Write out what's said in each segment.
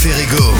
Ferrego.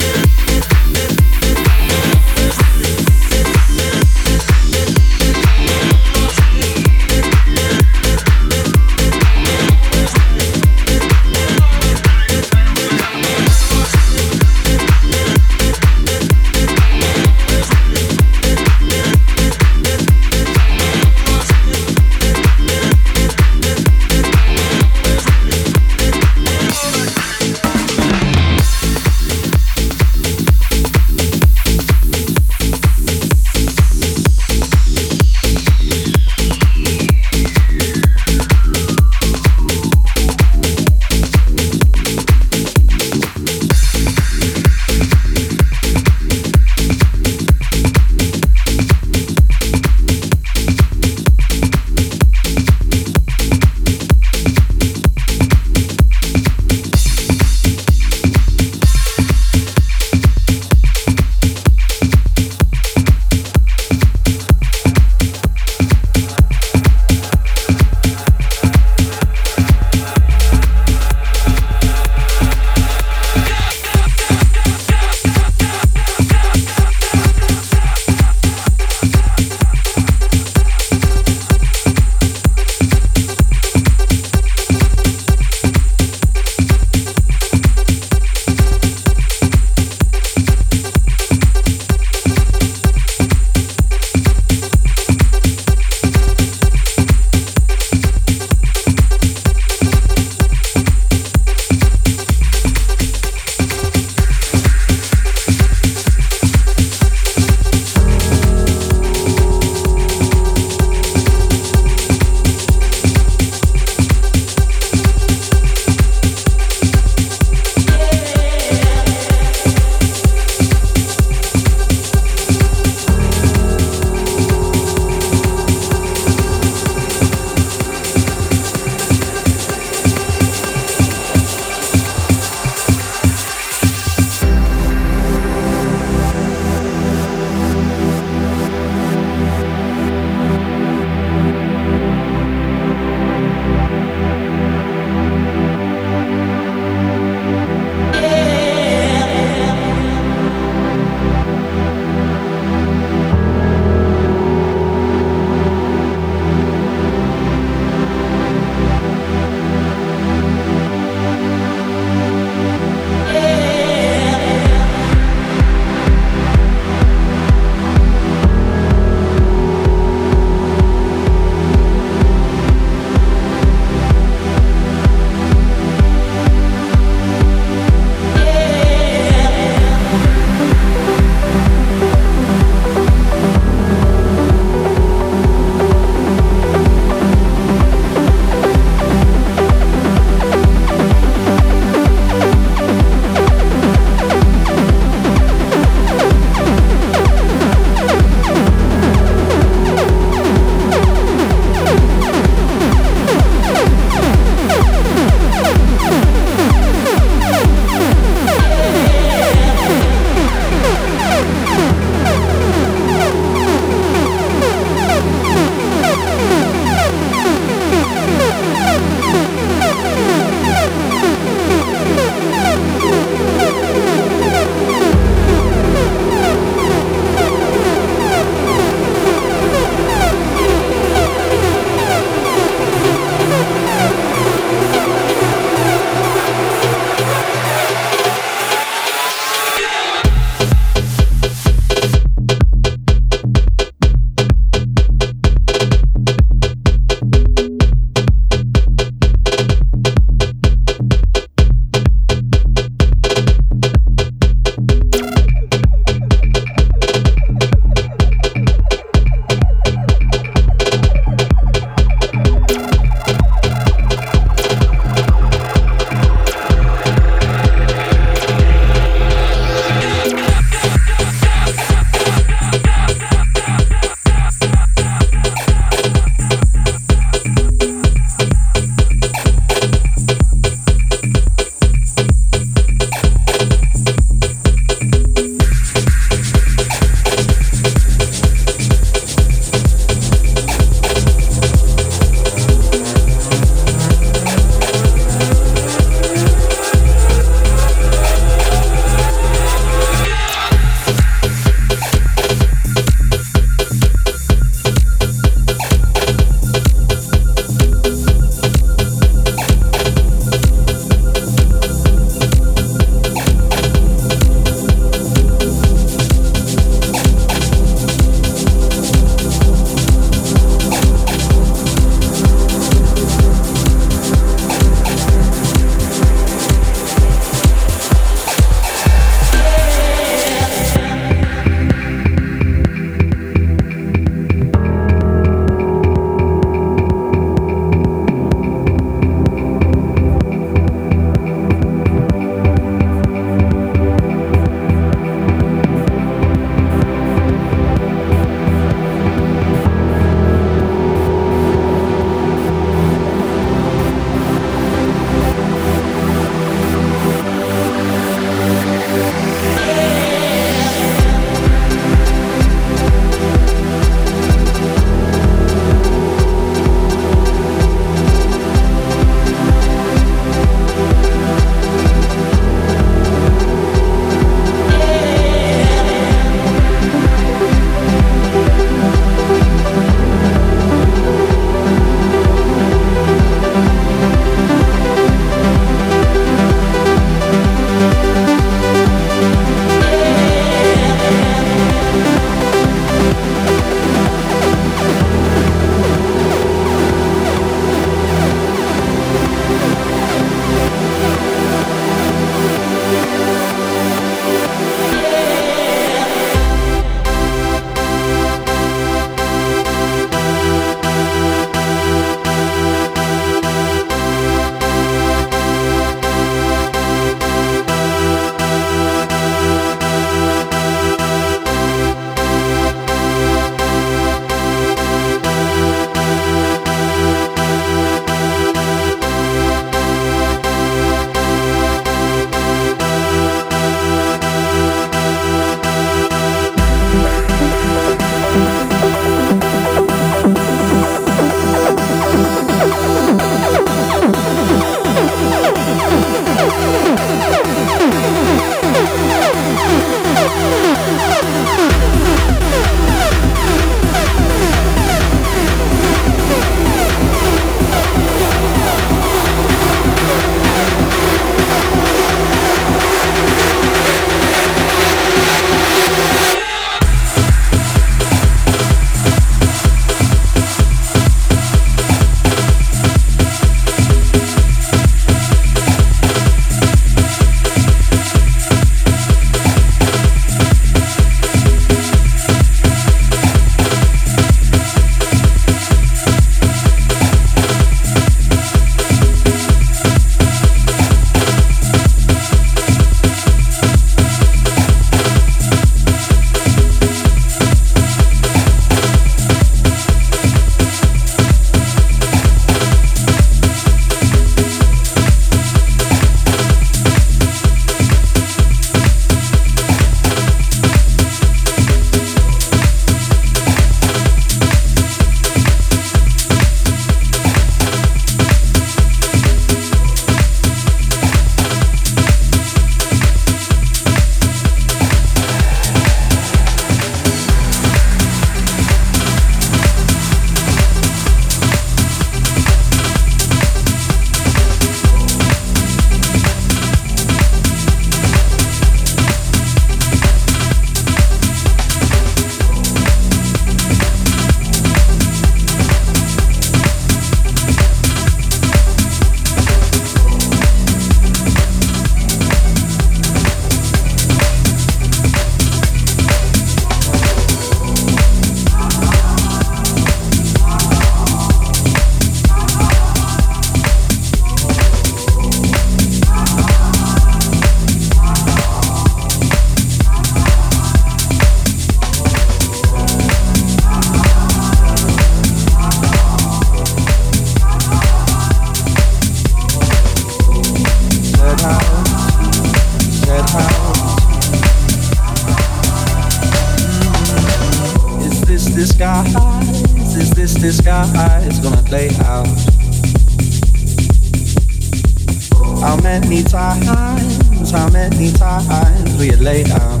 Will you down?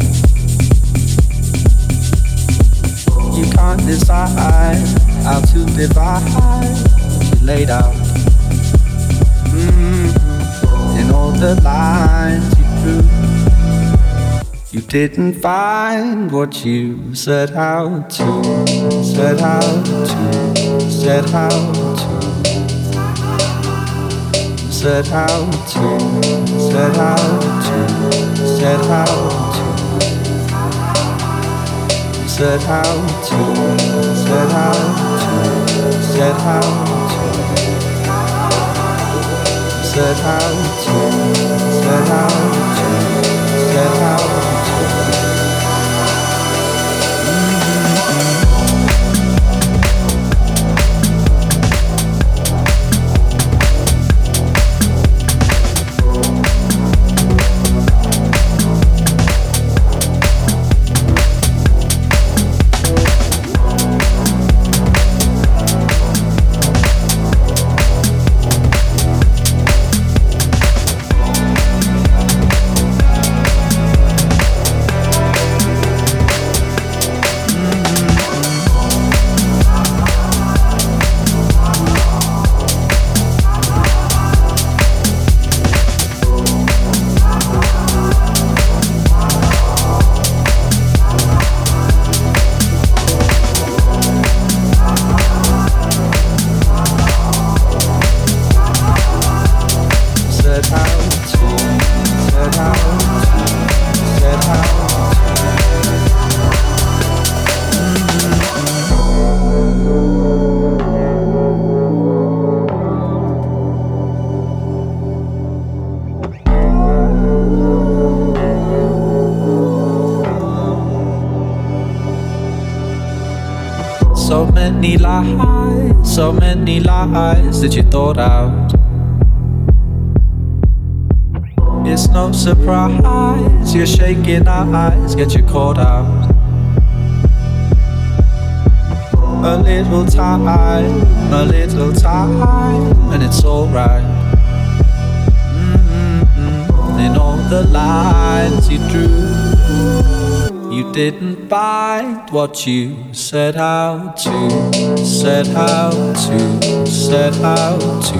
You can't decide how to divide you out. Mm-hmm. In all the lines you drew, you didn't find what you set out to, set out to, set out to set out to, set out to, set out to, set out to, set out to, set out to, set out to, set out to, set out surprise your shaking our eyes get you caught out. A little time, a little time, and it's alright. Mm-hmm. In all the lines you drew. You didn't find what you set out to, set out to, set out to,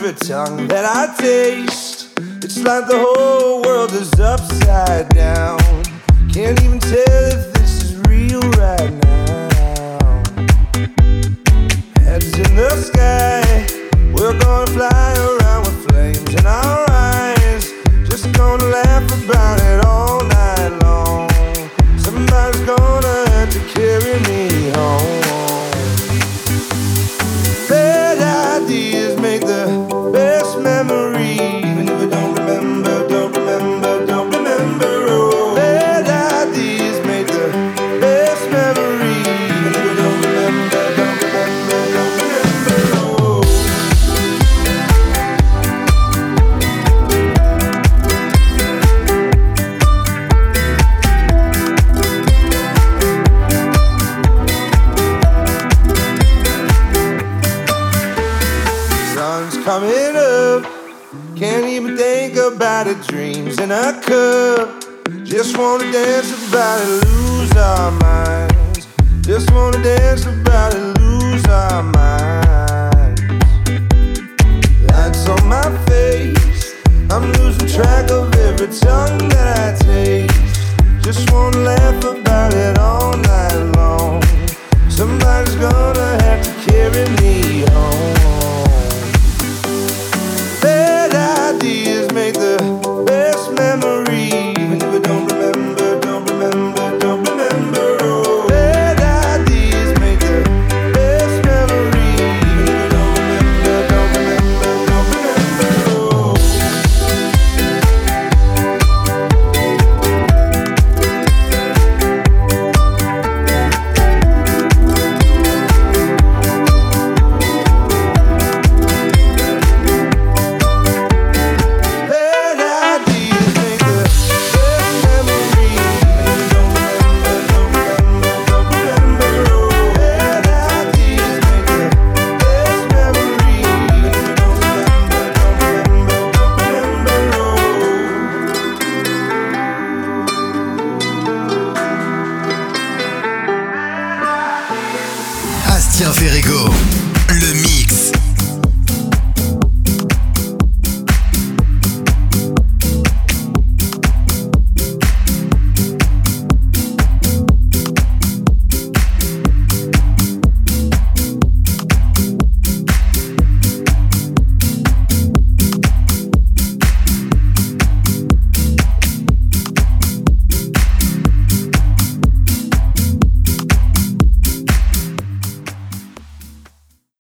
tongue that I taste. It's like the whole world is upside down. Can't even tell.